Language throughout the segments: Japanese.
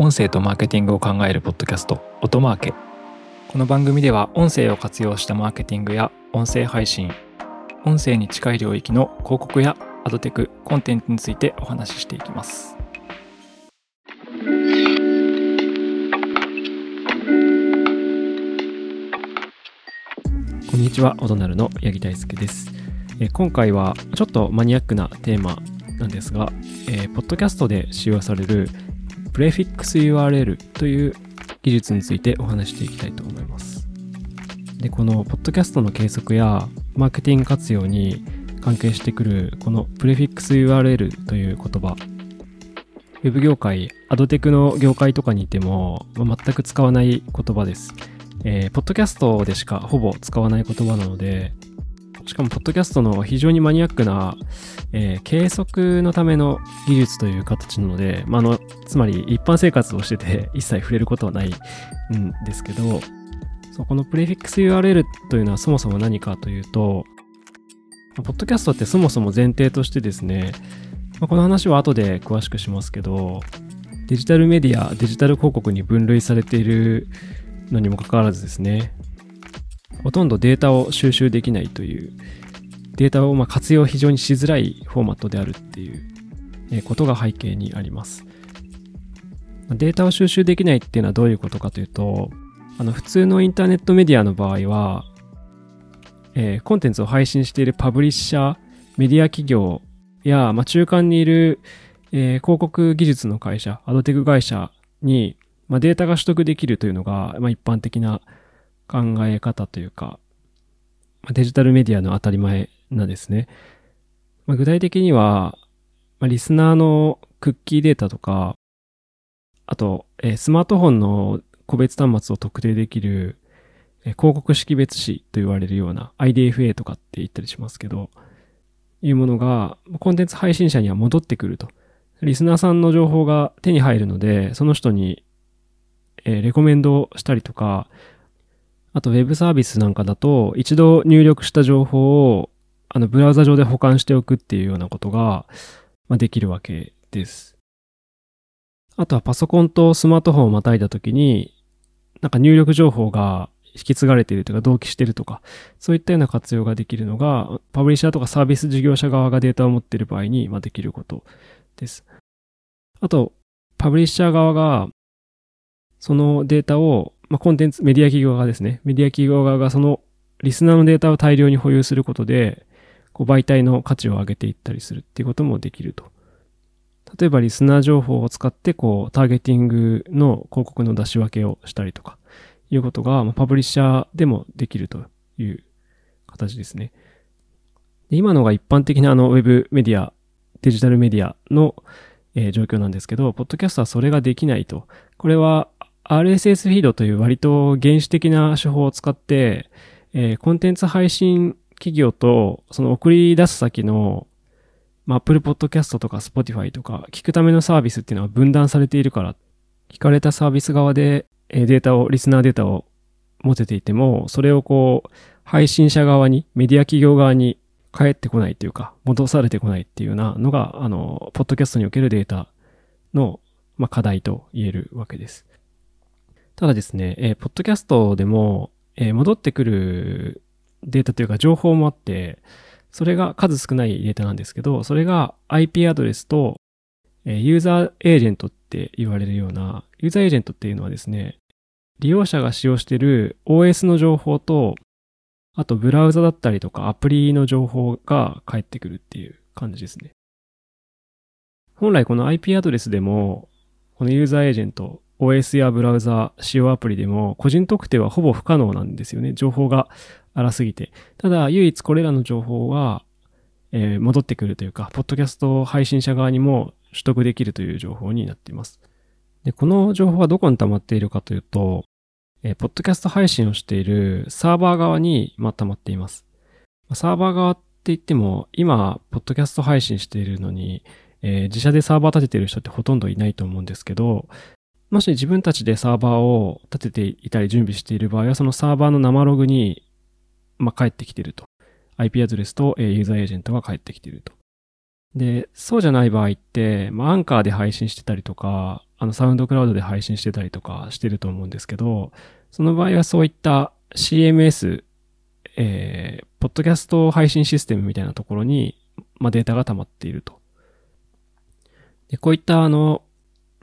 音声とマーケティングを考えるポッドキャスト音マーケ。この番組では音声を活用したマーケティングや音声配信音声に近い領域の広告やアドテクコンテンツについてお話ししていきます。こんにちはオドナルの八木大輔です。え今回はちょっとマニアックなテーマなんですが、えー、ポッドキャストで使用されるプレフィックス URL という技術についてお話していきたいと思います。で、このポッドキャストの計測やマーケティング活用に関係してくるこのプレフィックス URL という言葉、ウェブ業界、アドテクの業界とかにいても、ま全く使わない言葉です。えー、ポッドキャストでしかほぼ使わない言葉なので、しかも、ポッドキャストの非常にマニアックな、えー、計測のための技術という形なので、まあ、の、つまり一般生活をしてて 一切触れることはないんですけど、そこのプレフィックス URL というのはそもそも何かというと、ポッドキャストってそもそも前提としてですね、まあ、この話は後で詳しくしますけど、デジタルメディア、デジタル広告に分類されているのにもかかわらずですね、ほとんどデータを収集できないという、データをま活用非常にしづらいフォーマットであるっていうことが背景にあります。データを収集できないっていうのはどういうことかというと、あの普通のインターネットメディアの場合は、えー、コンテンツを配信しているパブリッシャー、メディア企業や、まあ、中間にいる、えー、広告技術の会社、アドテク会社に、まあ、データが取得できるというのが、まあ、一般的な考え方というか、デジタルメディアの当たり前なんですね。まあ、具体的には、まあ、リスナーのクッキーデータとか、あと、えー、スマートフォンの個別端末を特定できる、えー、広告識別子と言われるような IDFA とかって言ったりしますけど、いうものがコンテンツ配信者には戻ってくると。リスナーさんの情報が手に入るので、その人に、えー、レコメンドしたりとか、あと、ウェブサービスなんかだと、一度入力した情報を、あの、ブラウザ上で保管しておくっていうようなことが、まあ、できるわけです。あとは、パソコンとスマートフォンをまたいだときに、なんか入力情報が引き継がれているというか、同期してるとか、そういったような活用ができるのが、パブリッシャーとかサービス事業者側がデータを持っている場合に、まあ、できることです。あと、パブリッシャー側が、そのデータをまあ、コンテンツ、メディア企業側ですね。メディア企業側がそのリスナーのデータを大量に保有することで、こう媒体の価値を上げていったりするっていうこともできると。例えばリスナー情報を使ってこうターゲティングの広告の出し分けをしたりとかいうことが、まあ、パブリッシャーでもできるという形ですね。で今のが一般的なあのウェブメディア、デジタルメディアの、えー、状況なんですけど、ポッドキャストはそれができないと。これは RSS フィードという割と原始的な手法を使って、えー、コンテンツ配信企業とその送り出す先の、まあ、Apple Podcast とか Spotify とか聞くためのサービスっていうのは分断されているから、聞かれたサービス側でデータを、リスナーデータを持てていても、それをこう、配信者側に、メディア企業側に返ってこないっていうか、戻されてこないっていうようなのが、あの、ポッドキャストにおけるデータの、まあ、課題と言えるわけです。ただですね、えー、ポッドキャストでも、えー、戻ってくるデータというか情報もあって、それが数少ないデータなんですけど、それが IP アドレスと、えー、ユーザーエージェントって言われるような、ユーザーエージェントっていうのはですね、利用者が使用している OS の情報と、あとブラウザだったりとかアプリの情報が返ってくるっていう感じですね。本来この IP アドレスでも、このユーザーエージェント OS やブラウザ、使用アプリでも個人特定はほぼ不可能なんですよね。情報が荒すぎて。ただ、唯一これらの情報は、えー、戻ってくるというか、ポッドキャスト配信者側にも取得できるという情報になっています。で、この情報はどこに溜まっているかというと、えー、ポッドキャスト配信をしているサーバー側に、まあ、溜まっています。サーバー側って言っても、今、ポッドキャスト配信しているのに、えー、自社でサーバー立ててる人ってほとんどいないと思うんですけど、もし自分たちでサーバーを立てていたり準備している場合は、そのサーバーの生ログに、まあ、返ってきていると。IP アドレスとユーザーエージェントが返ってきていると。で、そうじゃない場合って、まあ、アンカーで配信してたりとか、あの、サウンドクラウドで配信してたりとかしてると思うんですけど、その場合はそういった CMS、えー、ポッドキャスト配信システムみたいなところに、まあ、データが溜まっていると。で、こういったあの、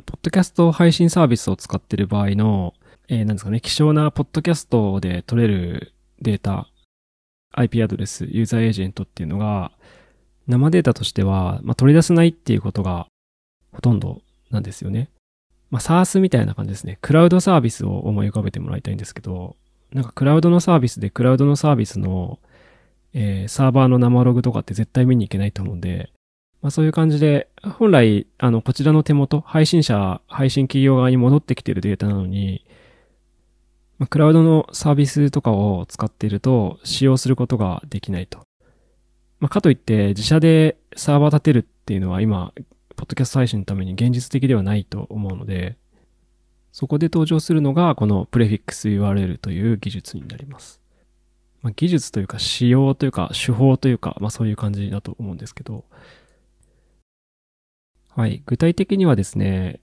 ポッドキャスト配信サービスを使ってる場合の、えー、なんですかね、希少なポッドキャストで取れるデータ、IP アドレス、ユーザーエージェントっていうのが、生データとしては、まあ、取り出せないっていうことがほとんどなんですよね。まあ、SARS みたいな感じですね。クラウドサービスを思い浮かべてもらいたいんですけど、なんかクラウドのサービスでクラウドのサービスの、えー、サーバーの生ログとかって絶対見に行けないと思うんで、まあそういう感じで、本来、あの、こちらの手元、配信者、配信企業側に戻ってきてるデータなのに、まあ、クラウドのサービスとかを使っていると使用することができないと。まあ、かといって自社でサーバー立てるっていうのは今、ポッドキャスト配信のために現実的ではないと思うので、そこで登場するのがこのプレフィックス URL という技術になります。まあ、技術というか仕様というか手法というか、まあそういう感じだと思うんですけど、はい。具体的にはですね、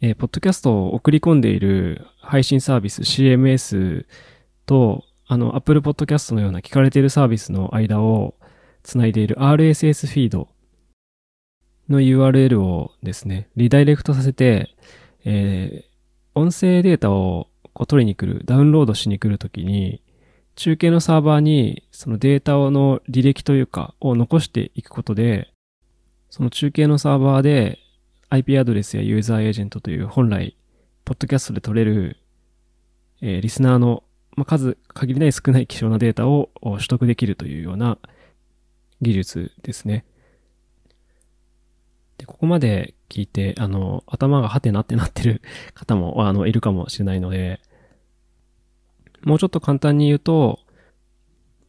えー、ポッドキャストを送り込んでいる配信サービス CMS と、あの、Apple Podcast のような聞かれているサービスの間をつないでいる RSS フィードの URL をですね、リダイレクトさせて、えー、音声データをこう取りに来る、ダウンロードしに来るときに、中継のサーバーにそのデータの履歴というかを残していくことで、その中継のサーバーで IP アドレスやユーザーエージェントという本来、ポッドキャストで取れる、えー、リスナーの、まあ、数、限りない少ない希少なデータを取得できるというような技術ですね。で、ここまで聞いて、あの、頭がハテナってなってる 方も、あの、いるかもしれないので、もうちょっと簡単に言うと、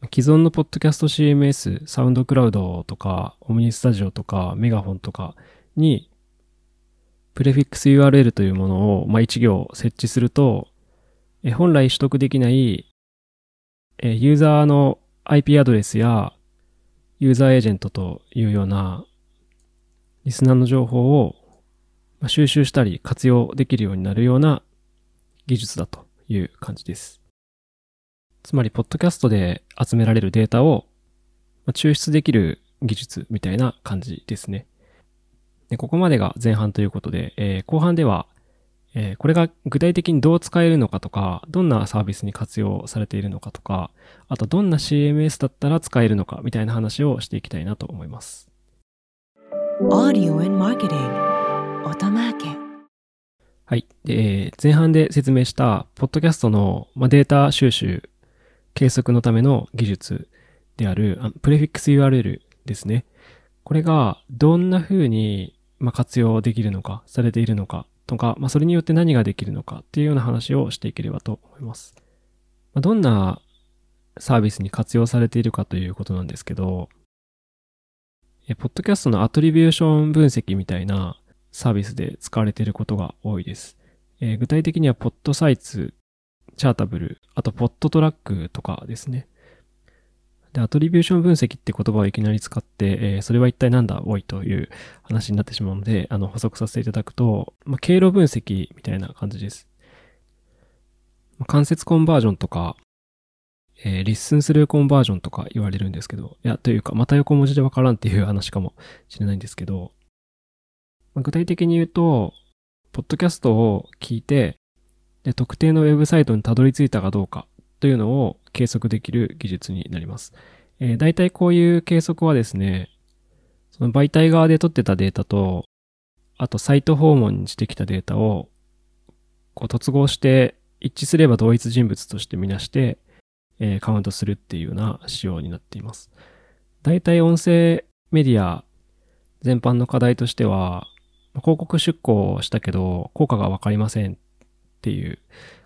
既存のポッドキャスト CMS、サウンドクラウドとか、オムニスタジオとか、メガホンとかにプレフィックス URL というものを、まあ、1行設置すると、え本来取得できないえユーザーの IP アドレスやユーザーエージェントというようなリスナーの情報を収集したり活用できるようになるような技術だという感じです。つまり、ポッドキャストで集められるデータを抽出できる技術みたいな感じですね。でここまでが前半ということで、えー、後半では、えー、これが具体的にどう使えるのかとか、どんなサービスに活用されているのかとか、あとどんな CMS だったら使えるのかみたいな話をしていきたいなと思います。はい。で、前半で説明した、ポッドキャストの、まデータ収集、計測のための技術である、プレフィックス URL ですね。これがどんな風にまあ、活用できるのか、されているのかとか、まあ、それによって何ができるのかっていうような話をしていければと思います。まあ、どんなサービスに活用されているかということなんですけど、え、ポッドキャストのアトリビューション分析みたいなサービスで使われていることが多いです。えー、具体的にはポッドサイツ、チャータブル、あとポッドトラックとかですね。で、アトリビューション分析って言葉をいきなり使って、えー、それは一体何だ、おいという話になってしまうので、あの、補足させていただくと、まあ、経路分析みたいな感じです。まあ、関節コンバージョンとか、えー、リッスンスルーコンバージョンとか言われるんですけど、いや、というか、また横文字でわからんっていう話かもしれないんですけど、まあ、具体的に言うと、ポッドキャストを聞いて、で特定のウェブサイトにたどり着いたかどうかというのを計測できる技術になります。えー、大体こういう計測はですね、その媒体側で取ってたデータと、あとサイト訪問にしてきたデータを、こう突合して一致すれば同一人物としてみなして、えー、カウントするっていうような仕様になっています。大体音声メディア全般の課題としては、広告出稿したけど効果がわかりませんっていう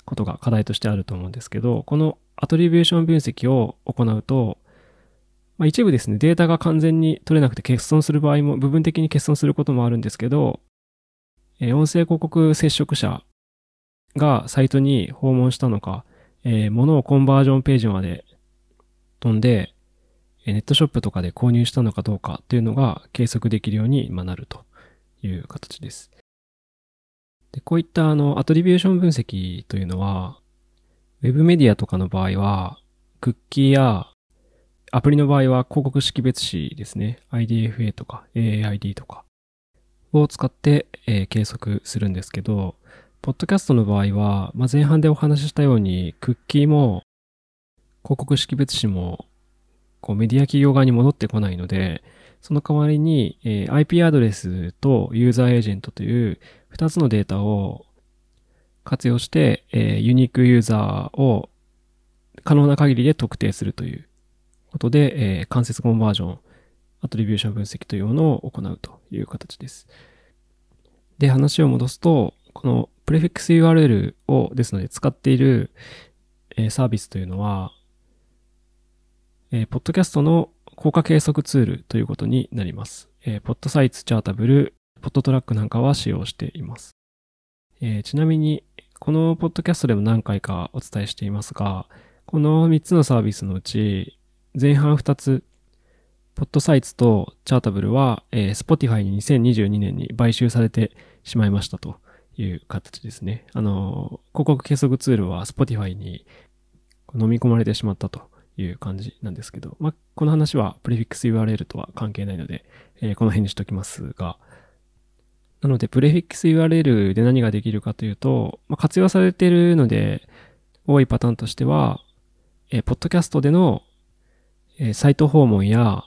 ことが課題としてあると思うんですけど、このアトリビューション分析を行うと、まあ、一部ですね、データが完全に取れなくて欠損する場合も、部分的に欠損することもあるんですけど、え、音声広告接触者がサイトに訪問したのか、えー、物をコンバージョンページまで飛んで、ネットショップとかで購入したのかどうかっていうのが計測できるようになるという形です。でこういったあの、アトリビューション分析というのは、ウェブメディアとかの場合は、クッキーやアプリの場合は広告識別子ですね。IDFA とか AAID とかを使って、えー、計測するんですけど、ポッドキャストの場合は、まあ、前半でお話ししたように、クッキーも広告識別子もこうメディア企業側に戻ってこないので、その代わりに、えー、IP アドレスとユーザーエージェントという2つのデータを活用して、えー、ユニークユーザーを可能な限りで特定するということで、えー、間接コンバージョン、アトリビューション分析というものを行うという形です。で、話を戻すと、このプレフィックス URL をですので使っている、えー、サービスというのは、えー、ポッドキャストの効果計測ツールということになります。えー、ポッドサイツ、チャータブル、ポッドトラックなんかは使用しています。えー、ちなみに、このポッドキャストでも何回かお伝えしていますが、この3つのサービスのうち、前半2つ、ポッドサイツとチャータブルは、えー、Spotify に2022年に買収されてしまいましたという形ですね。あの、広告計測ツールは Spotify に飲み込まれてしまったという感じなんですけど、まあ、この話はプレフィックス URL とは関係ないので、えー、この辺にしときますが、なので、プレフィックス URL で何ができるかというと、まあ、活用されているので、多いパターンとしては、えー、ポッドキャストでの、えー、サイト訪問や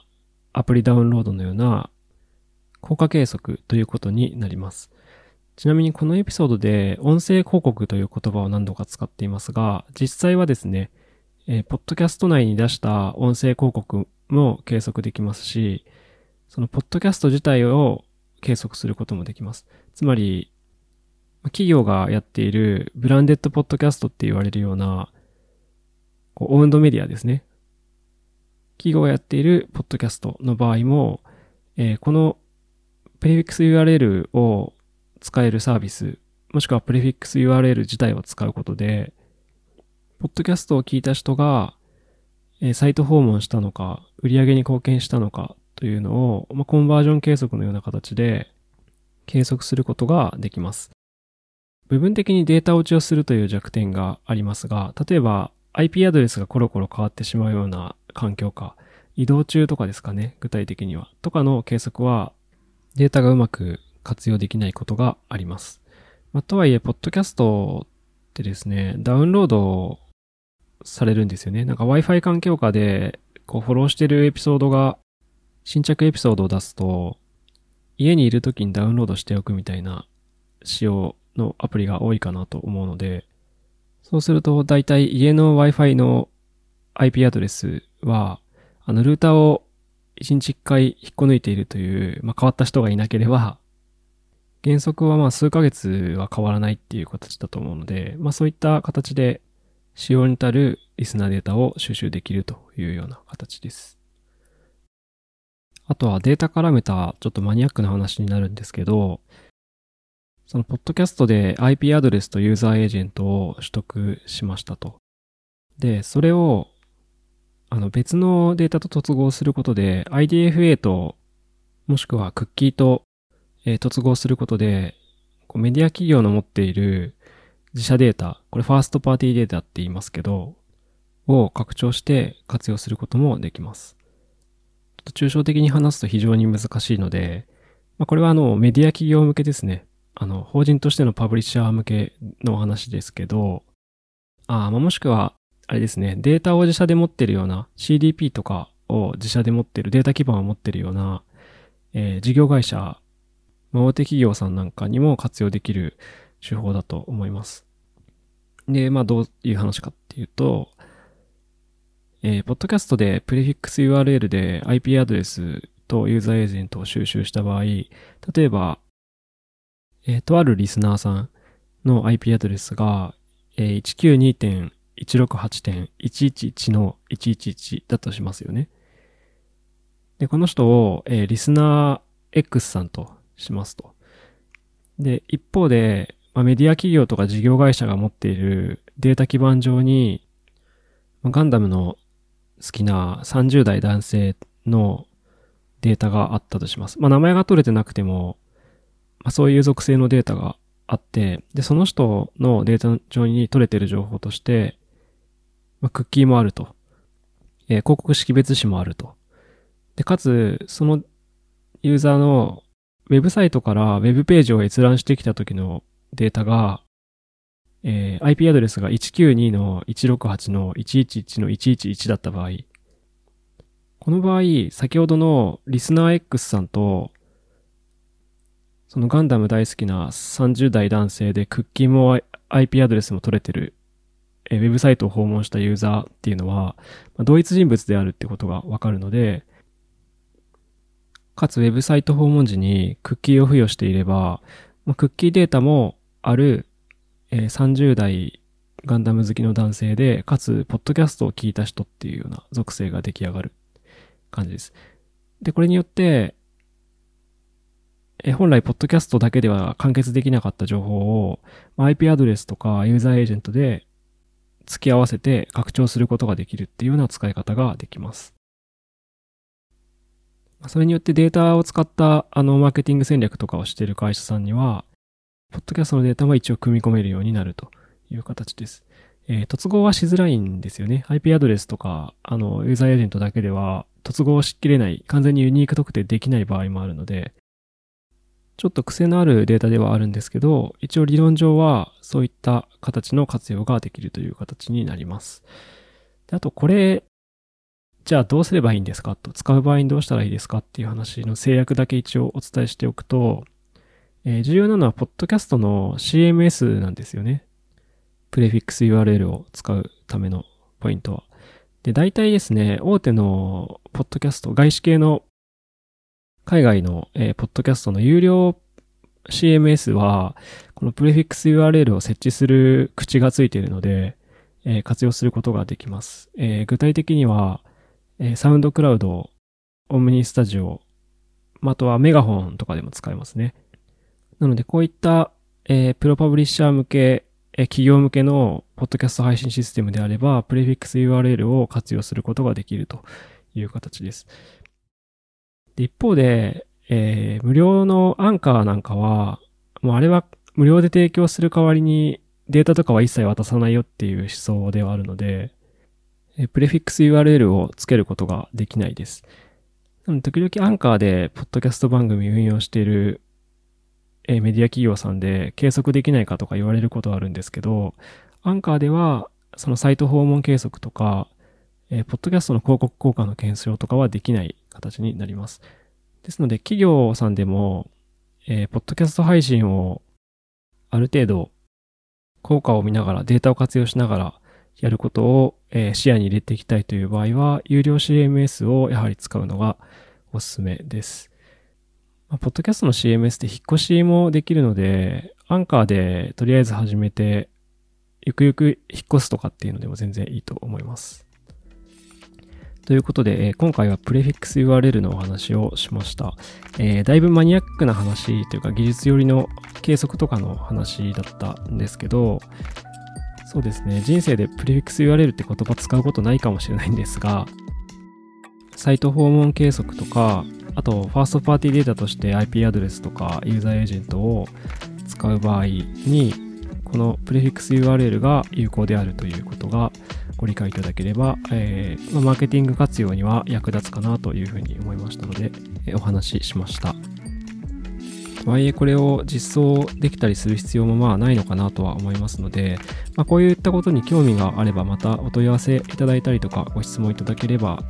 アプリダウンロードのような効果計測ということになります。ちなみにこのエピソードで音声広告という言葉を何度か使っていますが、実際はですね、えー、ポッドキャスト内に出した音声広告も計測できますし、そのポッドキャスト自体を計測することもできます。つまり、企業がやっているブランデッドポッドキャストって言われるような、こうオウンドメディアですね。企業がやっているポッドキャストの場合も、えー、このプレフィックス URL を使えるサービス、もしくはプレフィックス URL 自体を使うことで、ポッドキャストを聞いた人が、えー、サイト訪問したのか、売り上げに貢献したのかというのを、まあ、コンバージョン計測のような形で計測することができます。部分的にデータ落ちをするという弱点がありますが、例えば IP アドレスがコロコロ変わってしまうような環境下、移動中とかですかね、具体的には。とかの計測はデータがうまく活用できないことがあります。まあ、とはいえ、ポッドキャストってですね、ダウンロードされるんですよね。なんか Wi-Fi 環境下で、こうフォローしてるエピソードが、新着エピソードを出すと、家にいる時にダウンロードしておくみたいな仕様のアプリが多いかなと思うので、そうすると大体家の Wi-Fi の IP アドレスは、あのルーターを1日1回引っこ抜いているという、まあ、変わった人がいなければ、原則はま数ヶ月は変わらないっていう形だと思うので、まあそういった形で使用に足るリスナーデータを収集できるというような形です。あとはデータ絡めたちょっとマニアックな話になるんですけど、そのポッドキャストで IP アドレスとユーザーエージェントを取得しましたと。で、それをあの別のデータと突合することで IDFA ともしくはクッキーと、えー、突合することでこうメディア企業の持っている自社データ、これファーストパーティーデータって言いますけど、を拡張して活用することもできます。と抽象的に話すと非常に難しいので、まあ、これはあのメディア企業向けですね。あの、法人としてのパブリッシャー向けの話ですけど、あま、もしくは、あれですね、データを自社で持ってるような CDP とかを自社で持ってる、データ基盤を持ってるような、えー、事業会社、大手企業さんなんかにも活用できる手法だと思います。で、まあどういう話かっていうと、えー、ポッドキャストでプレフィックス URL で IP アドレスとユーザーエージェントを収集した場合、例えば、えー、とあるリスナーさんの IP アドレスが、えー、192.168.111の111だとしますよね。で、この人を、えー、リスナー X さんとしますと。で、一方で、まあ、メディア企業とか事業会社が持っているデータ基盤上に、まあ、ガンダムの好きな30代男性のデータがあったとします。まあ、名前が取れてなくても、まあ、そういう属性のデータがあって、で、その人のデータ上に取れてる情報として、まあ、クッキーもあると。えー、広告識別紙もあると。で、かつ、そのユーザーのウェブサイトからウェブページを閲覧してきた時のデータが、えー、IP アドレスが192-168-111-111だった場合、この場合、先ほどのリスナー X さんと、そのガンダム大好きな30代男性でクッキーも IP アドレスも取れてる、えー、ウェブサイトを訪問したユーザーっていうのは、まあ、同一人物であるってことがわかるので、かつウェブサイト訪問時にクッキーを付与していれば、まあ、クッキーデータもある、えー、30代ガンダム好きの男性で、かつ、ポッドキャストを聞いた人っていうような属性が出来上がる感じです。で、これによって、え、本来、ポッドキャストだけでは完結できなかった情報を、IP アドレスとかユーザーエージェントで付き合わせて拡張することができるっていうような使い方ができます。それによってデータを使ったあのマーケティング戦略とかをしている会社さんには、ポッドキャストのデータも一応組み込めるようになるという形です。えー、突合はしづらいんですよね。IP アドレスとか、あの、ユーザーエージェントだけでは、突合しきれない、完全にユニーク特定できない場合もあるので、ちょっと癖のあるデータではあるんですけど、一応理論上はそういった形の活用ができるという形になります。であと、これ、じゃあどうすればいいんですかと、使う場合にどうしたらいいですかっていう話の制約だけ一応お伝えしておくと、えー、重要なのは、ポッドキャストの CMS なんですよね。プレフィックス URL を使うためのポイントは。で、大体ですね、大手のポッドキャスト、外資系の海外の、えー、ポッドキャストの有料 CMS は、このプレフィックス URL を設置する口がついているので、えー、活用することができます。えー、具体的には、え、サウンドクラウド、オムニスタジオ、あとはメガホンとかでも使えますね。なので、こういった、えー、プロパブリッシャー向け、えー、企業向けのポッドキャスト配信システムであれば、プレフィックス URL を活用することができるという形です。で一方で、えー、無料のアンカーなんかは、もうあれは無料で提供する代わりにデータとかは一切渡さないよっていう思想ではあるので、えプレフィックス URL をつけることができないです。時々アンカーでポッドキャスト番組運用しているえメディア企業さんで計測できないかとか言われることはあるんですけど、アンカーではそのサイト訪問計測とか、えポッドキャストの広告効果の検証とかはできない形になります。ですので企業さんでも、えー、ポッドキャスト配信をある程度効果を見ながらデータを活用しながらやることを、えー、視野に入れていきたいという場合は、有料 CMS をやはり使うのがおすすめです。まあ、ポッドキャストの CMS って引っ越しもできるので、アンカーでとりあえず始めて、ゆくゆく引っ越すとかっていうのでも全然いいと思います。ということで、えー、今回はプレフィックス URL のお話をしました、えー、だいぶマニアックな話というか技術寄りの計測とかの話だったんですけど、そうですね。人生でプレフィックス URL って言葉使うことないかもしれないんですが、サイト訪問計測とか、あと、ファーストパーティーデータとして IP アドレスとかユーザーエージェントを使う場合に、このプレフィックス URL が有効であるということがご理解いただければ、えー、まあ、マーケティング活用には役立つかなというふうに思いましたので、えー、お話ししました。とはいえこれを実装できたりする必要もまあないのかなとは思いますので、まあ、こういったことに興味があればまたお問い合わせいただいたりとかご質問いただければ、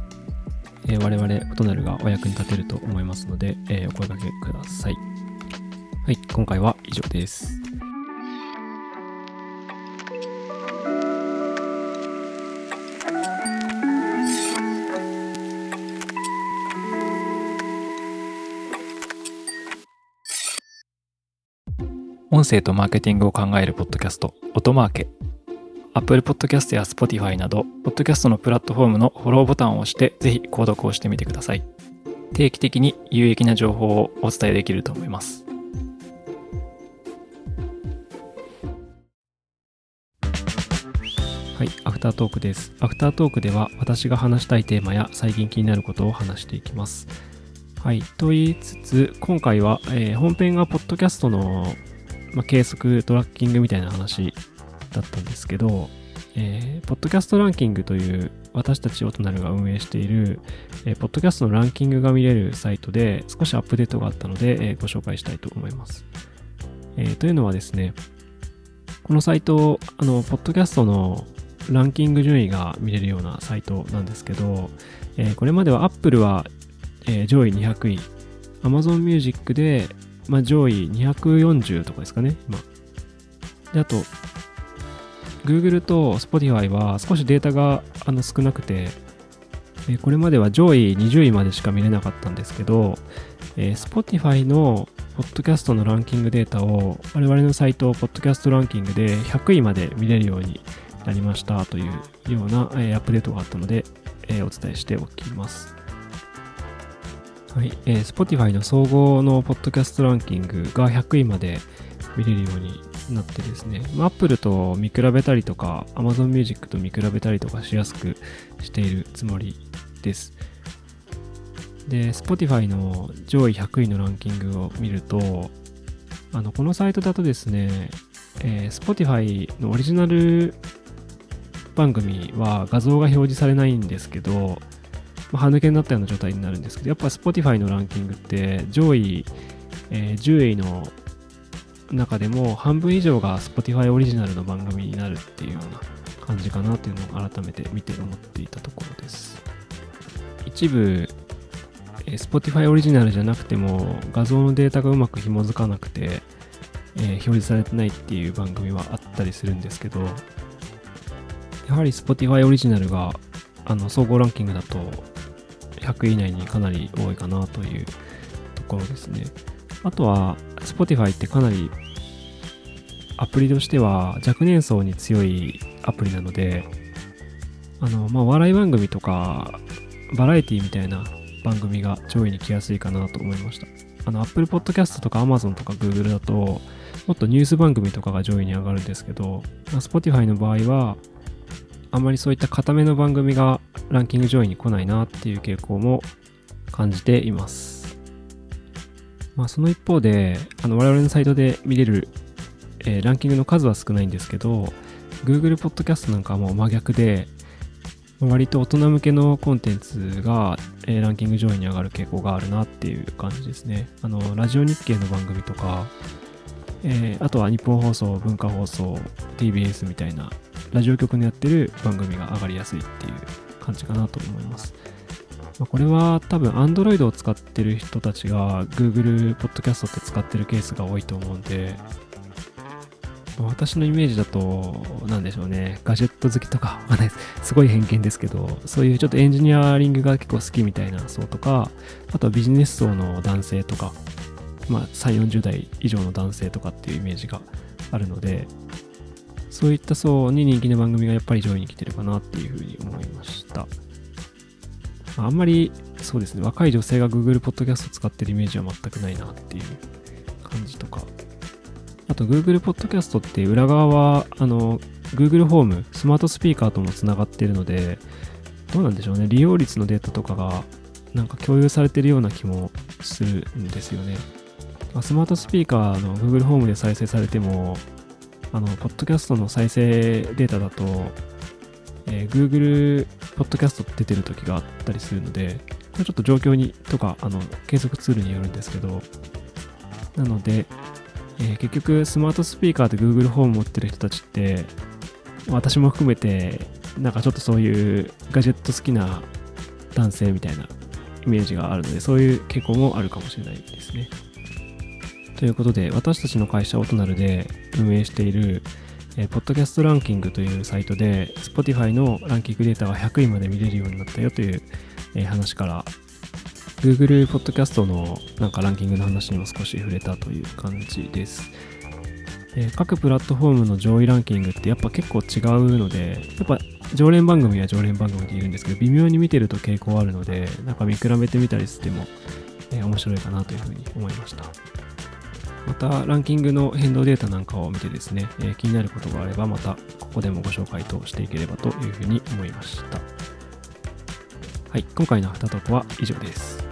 えー、我々、異なるがお役に立てると思いますので、えー、お声掛けください。はい、今回は以上です。音声とマーケティングを考えるポッドキャスト、音マーケ。Apple Podcast や Spotify など、ポッドキャストのプラットフォームのフォローボタンを押して、ぜひ購読をしてみてください。定期的に有益な情報をお伝えできると思います。はい、アフタートークです。アフタートークでは私が話したいテーマや最近気になることを話していきます。はい、と言いつつ、今回は、えー、本編がポッドキャストのまあ、計測、トラッキングみたいな話だったんですけど、えー、ポッドキャストランキングという私たちオトナルが運営している、えー、ポッドキャストのランキングが見れるサイトで少しアップデートがあったので、えー、ご紹介したいと思います。えー、というのはですね、このサイト、あの、ポッドキャストのランキング順位が見れるようなサイトなんですけど、えー、これまでは Apple は、えー、上位200位、Amazon Music で、まあ、上位240とかですかね、今。で、あと、Google と Spotify は少しデータがあの少なくて、え、これまでは上位20位までしか見れなかったんですけど、えー、Spotify のポッドキャストのランキングデータを我々のサイト、ポッドキャストランキングで100位まで見れるようになりましたというような、えー、アップデートがあったので、えー、お伝えしておきます。はい、えー、Spotify の総合のポッドキャストランキングが100位まで見れるようになってですね、Apple と見比べたりとか、Amazon Music と見比べたりとかしやすくしているつもりです。で、Spotify の上位100位のランキングを見ると、あの、このサイトだとですね、えー、Spotify のオリジナル番組は画像が表示されないんですけど、まあ、歯抜けになったような状態になるんですけど、やっぱ Spotify のランキングって上位、えー、10位の中でも半分以上が Spotify オリジナルの番組になるっていうような感じかなというのを改めて見て思っていたところです。一部、え、Spotify オリジナルじゃなくても画像のデータがうまく紐づかなくて、えー、表示されてないっていう番組はあったりするんですけど、やはり Spotify オリジナルがあの総合ランキングだと100位以内にかなり多いかなというところですね。あとは Spotify ってかなりアプリとしては若年層に強いアプリなので、あの、まあ、笑い番組とかバラエティみたいな番組が上位に来やすいかなと思いました。あの、Apple Podcast とか Amazon とか Google だと、もっとニュース番組とかが上位に上がるんですけど、まあ、Spotify の場合は、あまりそういった固めの番組がランキング上位に来ないなっていう傾向も感じています。まあその一方で、あの我々のサイトで見れる、えー、ランキングの数は少ないんですけど、Google Podcast なんかはもう真逆で、割と大人向けのコンテンツが、えー、ランキング上位に上がる傾向があるなっていう感じですね。あの、ラジオ日経の番組とか、えー、あとは日本放送、文化放送、TBS みたいなラジオ局のやってる番組が上がりやすいっていう感じかなと思います。ま、これは多分 Android を使ってる人たちが Google Podcast って使ってるケースが多いと思うんで、私のイメージだと、なんでしょうね、ガジェット好きとか、わかんないです。すごい偏見ですけど、そういうちょっとエンジニアリングが結構好きみたいな層とか、あとはビジネス層の男性とか、まあ3、40代以上の男性とかっていうイメージがあるので、そういった層に人気の番組がやっぱり上位に来てるかなっていうふうに思いました。あんまりそうですね、若い女性が Google Podcast 使ってるイメージは全くないなっていう感じとか。あと Google Podcast って裏側はあの Google ホーム、スマートスピーカーともつながってるので、どうなんでしょうね、利用率のデータとかがなんか共有されてるような気もするんですよね。スマートスピーカーの Google ホームで再生されても、あの、ポッドキャストの再生データだと、えー、Google ポッドキャスト出てる時があったりするので、これちょっと状況に、とか、あの、計測ツールによるんですけど、なので、えー、結局、スマートスピーカーで Google ホーム持ってる人たちって、私も含めて、なんかちょっとそういうガジェット好きな男性みたいなイメージがあるので、そういう傾向もあるかもしれないですね。ということで、私たちの会社オトナルで運営している、えー、ポッドキャストランキングというサイトで、Spotify のランキングデータが100位まで見れるようになったよという、えー、話から、Google ポッドキャストのなんかランキングの話にも少し触れたという感じです。えー、各プラットフォームの上位ランキングってやっぱ結構違うので、やっぱ常連番組は常連番組でいるんですけど、微妙に見てると傾向あるので、なんか見比べてみたりしても、え、面白いかなというふうに思いました。またランキングの変動データなんかを見てですね、え、気になることがあればまたここでもご紹介としていければというふうに思いました。はい、今回のアフタトークは以上です。